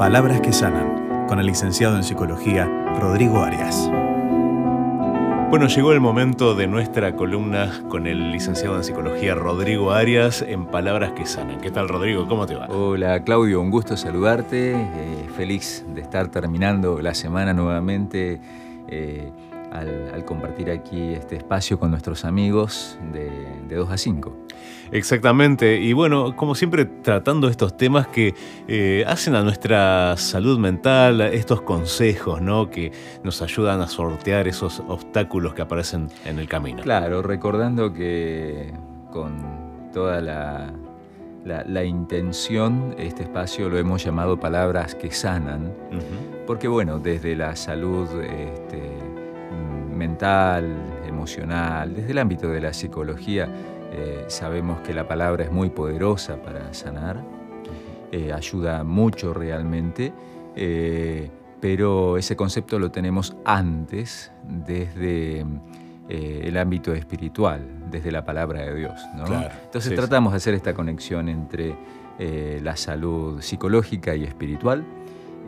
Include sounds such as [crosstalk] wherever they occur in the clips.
Palabras que sanan, con el licenciado en psicología Rodrigo Arias. Bueno, llegó el momento de nuestra columna con el licenciado en psicología Rodrigo Arias en Palabras que sanan. ¿Qué tal Rodrigo? ¿Cómo te va? Hola Claudio, un gusto saludarte. Eh, feliz de estar terminando la semana nuevamente. Eh, al, compartir aquí este espacio con nuestros amigos de, de 2 a 5. Exactamente, y bueno, como siempre tratando estos temas que eh, hacen a nuestra salud mental, estos consejos, ¿no? Que nos ayudan a sortear esos obstáculos que aparecen en el camino. Claro, recordando que con toda la, la, intención, este espacio lo hemos llamado palabras que sanan, porque bueno, desde la salud este, mental, emocional, desde el ámbito de la psicología, eh, sabemos que la palabra es muy poderosa para sanar, eh, ayuda mucho realmente, eh, pero ese concepto lo tenemos antes desde el ámbito espiritual, desde la palabra de Dios. Entonces tratamos de hacer esta conexión entre la salud psicológica y espiritual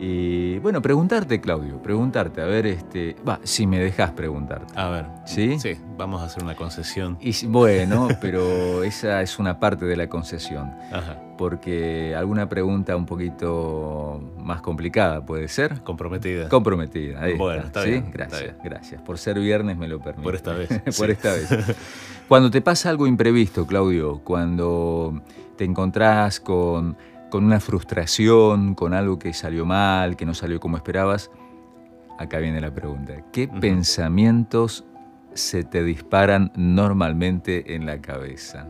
y bueno, preguntarte, Claudio, preguntarte, a ver, este, va, si me dejas preguntarte. A ver. ¿Sí? Sí, vamos a hacer una concesión. Y, bueno, [laughs] pero esa es una parte de la concesión. Ajá. Porque alguna pregunta un poquito más complicada puede ser. Comprometida. Comprometida. Ahí bueno, está, bien. Gracias, gracias. Por ser viernes me lo permite. Por esta vez. [laughs] Por esta vez. [laughs] Cuando te pasa algo imprevisto, Claudio, cuando te encontrás con con una frustración, con algo que salió mal, que no salió como esperabas, acá viene la pregunta. ¿Qué pensamientos se te disparan normalmente en la cabeza?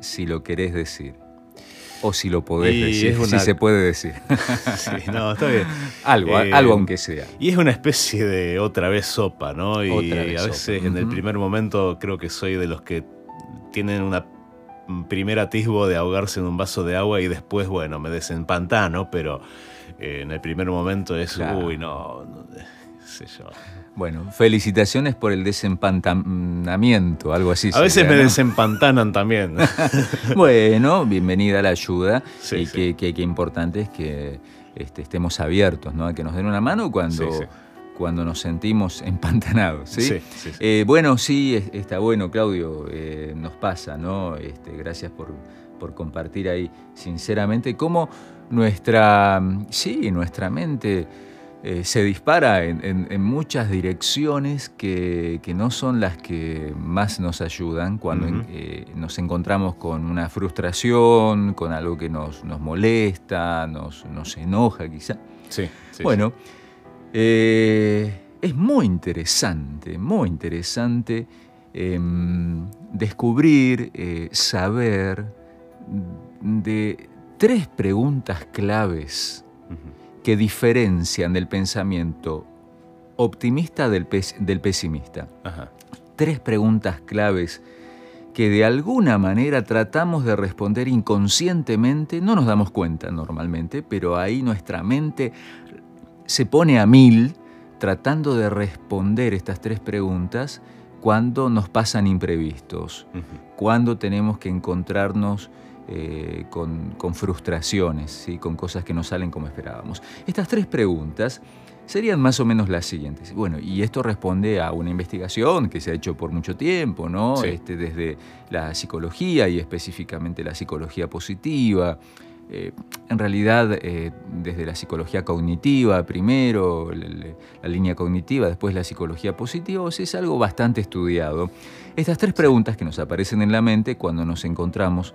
Si lo querés decir. O si lo podés decir, [laughs] si se puede decir. [laughs] sí, no, está bien. algo, eh, algo aunque sea. Y es una especie de otra vez sopa, ¿no? Y a veces en el primer momento creo que soy de los que tienen una primer atisbo de ahogarse en un vaso de agua y después, bueno, me desempantano, pero eh, en el primer momento es, uy, no, no sé yo. Bueno, felicitaciones por el desempantanamiento, algo así. A veces me desempantanan también. [laughs] bueno, bienvenida a la ayuda. y qué importante es que este, estemos abiertos, ¿no? A que nos den una mano cuando cuando nos sentimos empantanados. ¿sí? Eh, bueno, sí, está bueno, Claudio, eh, nos pasa, ¿no? Este, gracias por, compartir ahí, sinceramente, cómo nuestra, sí, nuestra mente eh, se dispara en, muchas direcciones que, no son las que más nos ayudan cuando nos encontramos con una frustración, con algo que nos, nos molesta, nos, nos enoja quizá. Sí, bueno, eh, es muy interesante, muy interesante em, descubrir, eh, saber de tres preguntas claves que diferencian el pensamiento optimista del, pesimista. Tres preguntas claves que de alguna manera tratamos de responder inconscientemente, no nos damos cuenta normalmente, pero ahí nuestra mente se pone a mil tratando de responder estas tres preguntas cuando nos pasan imprevistos, cuando tenemos que encontrarnos eh, con, frustraciones, con cosas que no salen como esperábamos. Estas tres preguntas serían más o menos las siguientes. Bueno, y esto responde a una investigación que se ha hecho por mucho tiempo, ¿no? Este, desde la psicología y específicamente la psicología positiva, eh, en realidad eh, desde la psicología cognitiva primero, la, línea cognitiva, después la psicología positiva, es algo bastante estudiado. Estas tres preguntas que nos aparecen en la mente cuando nos encontramos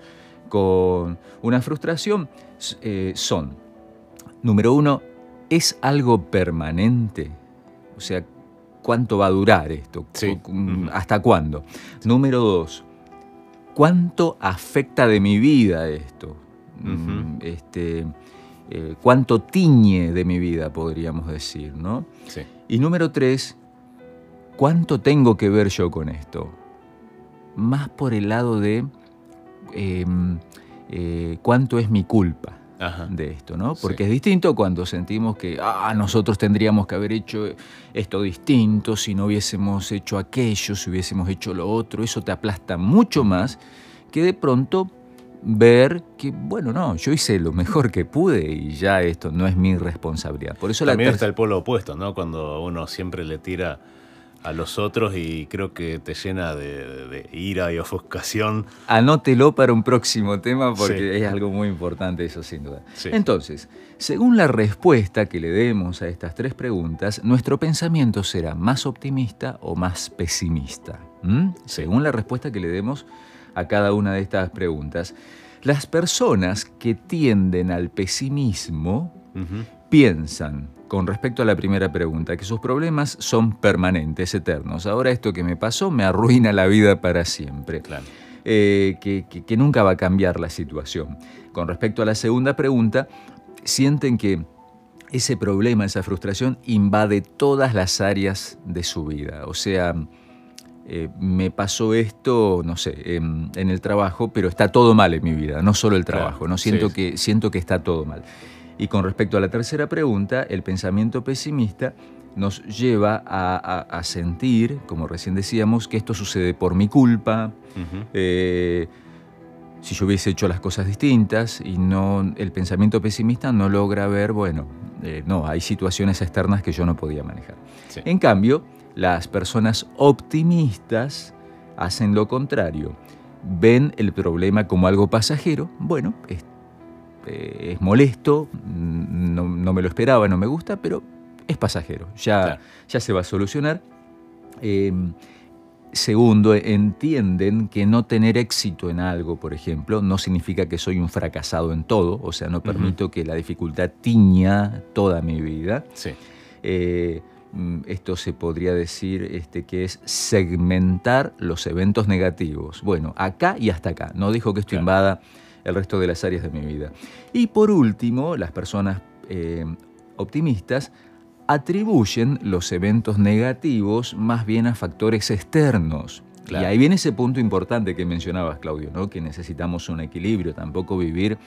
con una frustración eh, son, número uno, ¿es algo permanente? O sea, ¿cuánto va a durar esto? ¿Hasta cuándo? Número dos, ¿cuánto afecta de mi vida esto? Mm, este, eh, cuánto tiñe de mi vida, podríamos decir, ¿no? Y número tres, ¿cuánto tengo que ver yo con esto? Más por el lado de em, eh, cuánto es mi culpa. de esto, ¿no? Porque es distinto cuando sentimos que ah, nosotros tendríamos que haber hecho esto distinto, si no hubiésemos hecho aquello, si hubiésemos hecho lo otro, eso te aplasta mucho más que de pronto ver que, bueno, no, yo hice lo mejor que pude y ya esto no es mi responsabilidad. Por eso También está el polo opuesto, ¿no? Cuando uno siempre le tira a los otros y creo que te llena de, ira y ofuscación. Anótelo para un próximo tema porque es algo muy importante eso sin duda. Entonces, según la respuesta que le demos a estas tres preguntas, nuestro pensamiento será más optimista o más pesimista. Según la respuesta que le demos a cada una de estas preguntas. Las personas que tienden al pesimismo piensan, con respecto a la primera pregunta, que sus problemas son permanentes, eternos. Ahora esto que me pasó me arruina la vida para siempre. Eh, que, nunca va a cambiar la situación. Con respecto a la segunda pregunta, sienten que ese problema, esa frustración, invade todas las áreas de su vida. O sea, eh, me pasó esto, no sé, en, el trabajo, pero está todo mal en mi vida, no solo el trabajo, ¿no? Siento, que, siento que está todo mal. Y con respecto a la tercera pregunta, el pensamiento pesimista nos lleva a, sentir, como recién decíamos, que esto sucede por mi culpa, eh, si yo hubiese hecho las cosas distintas y no el pensamiento pesimista no logra ver, bueno, eh, no, hay situaciones externas que yo no podía manejar. En cambio, las personas optimistas hacen lo contrario. Ven el problema como algo pasajero. Bueno, es, eh, molesto, no, me lo esperaba, no me gusta, pero es pasajero. Ya, ya se va a solucionar. Em, segundo, entienden que no tener éxito en algo, por ejemplo, no significa que soy un fracasado en todo, o sea, no permito que la dificultad tiña toda mi vida. Sí. Eh, Mm, esto se podría decir este, que es segmentar los eventos negativos. Bueno, acá y hasta acá. No dijo que esto invada el resto de las áreas de mi vida. Y por último, las personas eh, optimistas atribuyen los eventos negativos más bien a factores externos. Y ahí viene ese punto importante que mencionabas, Claudio, ¿no? que necesitamos un equilibrio, tampoco vivir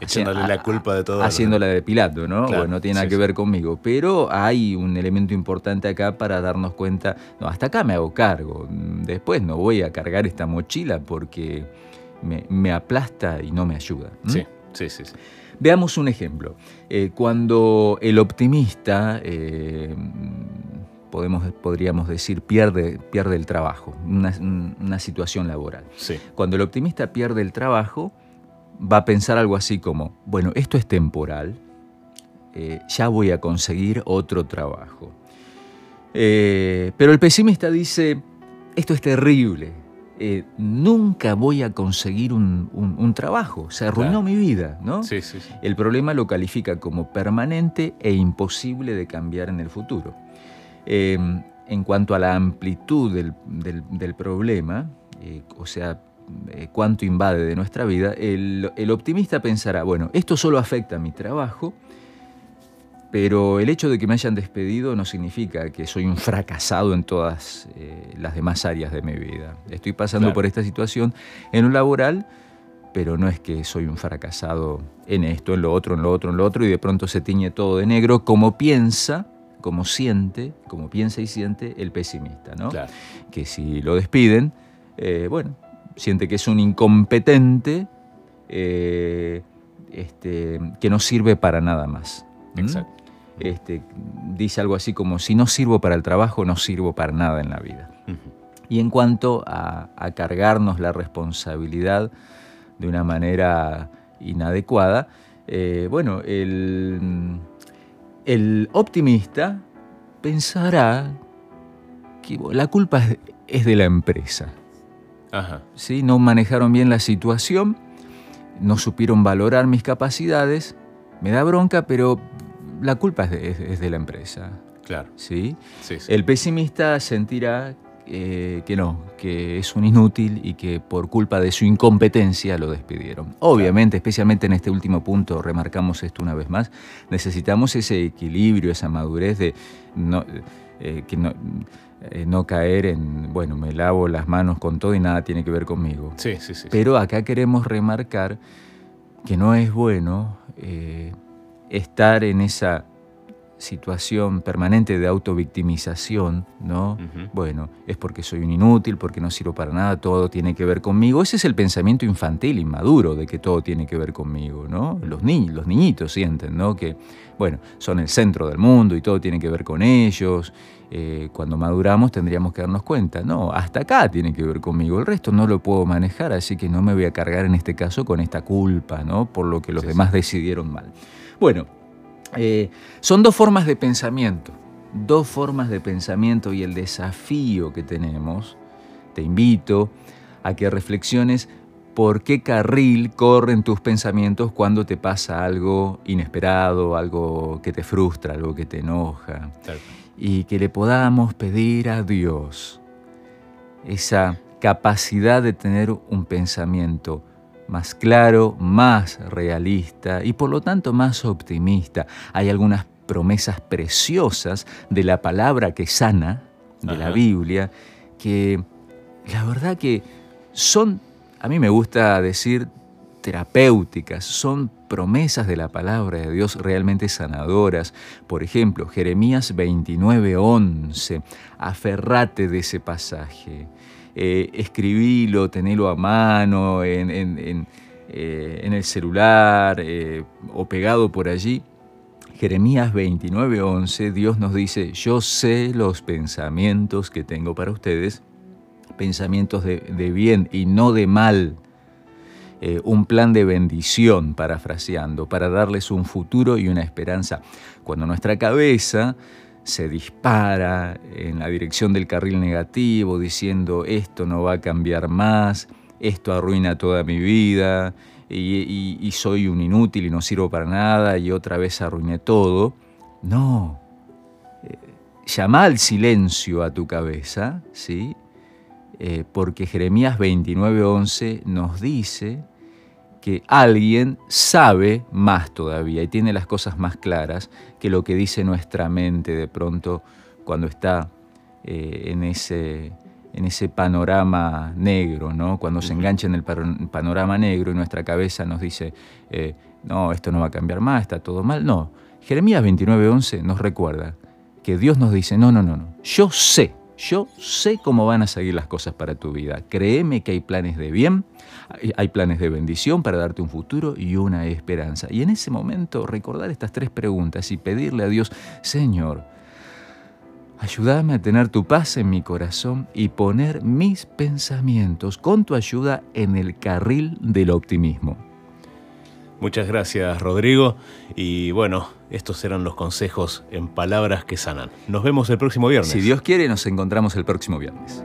Echándole la culpa de todo. Haciéndola de Pilato, ¿no? bueno, no tiene nada que ver conmigo. Pero hay un elemento importante acá para darnos cuenta, no, hasta acá me hago cargo. Después no voy a cargar esta mochila porque me, aplasta y no me ayuda. Sí, sí, sí, Veamos un ejemplo. Eh, cuando el optimista, eh, podemos, podríamos decir, pierde, pierde el trabajo, una, una situación laboral. Sí. Cuando el optimista pierde el trabajo, va a pensar algo así como, bueno, esto es temporal, eh, ya voy a conseguir otro trabajo. Eh, pero el pesimista dice, esto es terrible, eh, nunca voy a conseguir un, trabajo, se arruinó mi vida, ¿no? Sí, sí, El problema lo califica como permanente e imposible de cambiar en el futuro. en cuanto a la amplitud del, del problema, o sea, eh, cuánto invade de nuestra vida, el, optimista pensará, bueno, esto solo afecta a mi trabajo, pero el hecho de que me hayan despedido no significa que soy un fracasado en todas eh, las demás áreas de mi vida. Estoy pasando por esta situación en un laboral, pero no es que soy un fracasado en esto, en lo otro, en lo otro, en lo otro, y de pronto se tiñe todo de negro, como piensa, como siente, como piensa y siente el pesimista, ¿no? Que si lo despiden, eh, bueno, siente que es un incompetente eh, este, que no sirve para nada más. Exacto. Este, dice algo así como, si no sirvo para el trabajo, no sirvo para nada en la vida. Y en cuanto a, cargarnos la responsabilidad de una manera inadecuada, eh, bueno, el, el, optimista pensará que la culpa es de la empresa. ¿Sí? No manejaron bien la situación, no supieron valorar mis capacidades, me da bronca, pero la culpa es de, la empresa. Claro. ¿sí? El pesimista sentirá eh, que no, que es un inútil y que por culpa de su incompetencia lo despidieron. Obviamente, especialmente en este último punto, remarcamos esto una vez más, necesitamos ese equilibrio, esa madurez de no, eh, que no, eh, no caer en, bueno, me lavo las manos con todo y nada tiene que ver conmigo. Sí, sí, sí. Pero acá queremos remarcar que no es bueno eh, estar en esa situación permanente de autovictimización, ¿no? Bueno, es porque soy un inútil, porque no sirvo para nada, todo tiene que ver conmigo. Ese es el pensamiento infantil, inmaduro, de que todo tiene que ver conmigo, ¿no? Los, niños, los niñitos sienten, ¿no? Que, bueno, son el centro del mundo y todo tiene que ver con ellos. Eh, cuando maduramos tendríamos que darnos cuenta, no, hasta acá tiene que ver conmigo, el resto no lo puedo manejar, así que no me voy a cargar en este caso con esta culpa, ¿no? Por lo que los demás decidieron mal. Bueno, eh, son dos formas de pensamiento, dos formas de pensamiento y el desafío que tenemos, te invito a que reflexiones por qué carril corren tus pensamientos cuando te pasa algo inesperado, algo que te frustra, algo que te enoja. Y que le podamos pedir a Dios esa capacidad de tener un pensamiento más claro, más realista y por lo tanto más optimista. Hay algunas promesas preciosas de la palabra que sana, de la Biblia, que la verdad que son, a mí me gusta decir, terapéuticas, son promesas de la palabra de Dios realmente sanadoras. Por ejemplo, Jeremías 29:11, aferrate de ese pasaje eh, escribilo, tenelo a mano, en, eh, el celular eh, o pegado por allí. Jeremías 29:11, Dios nos dice, yo sé los pensamientos que tengo para ustedes, pensamientos de, bien y no de mal. Eh, un plan de bendición, parafraseando, para darles un futuro y una esperanza. Cuando nuestra cabeza se dispara en la dirección del carril negativo, diciendo esto no va a cambiar más, esto arruina toda mi vida y, soy un inútil y no sirvo para nada y otra vez arruiné todo. No, eh, llama al silencio a tu cabeza, ¿sí? Eh, porque Jeremías 29:11 nos dice que alguien sabe más todavía y tiene las cosas más claras que lo que dice nuestra mente de pronto cuando está eh, en, ese, en ese panorama negro, ¿no? cuando se engancha en el panorama negro y nuestra cabeza nos dice, eh, no, esto no va a cambiar más, está todo mal. No, Jeremías 29:11 nos recuerda que Dios nos dice, no, no, no, no, yo sé yo sé cómo van a seguir las cosas para tu vida. Créeme que hay planes de bien, hay planes de bendición para darte un futuro y una esperanza. Y en ese momento recordar estas tres preguntas y pedirle a Dios, Señor, ayúdame a tener tu paz en mi corazón y poner mis pensamientos con tu ayuda en el carril del optimismo. Muchas gracias Rodrigo y bueno, estos eran los consejos en palabras que sanan. Nos vemos el próximo viernes. Si Dios quiere, nos encontramos el próximo viernes.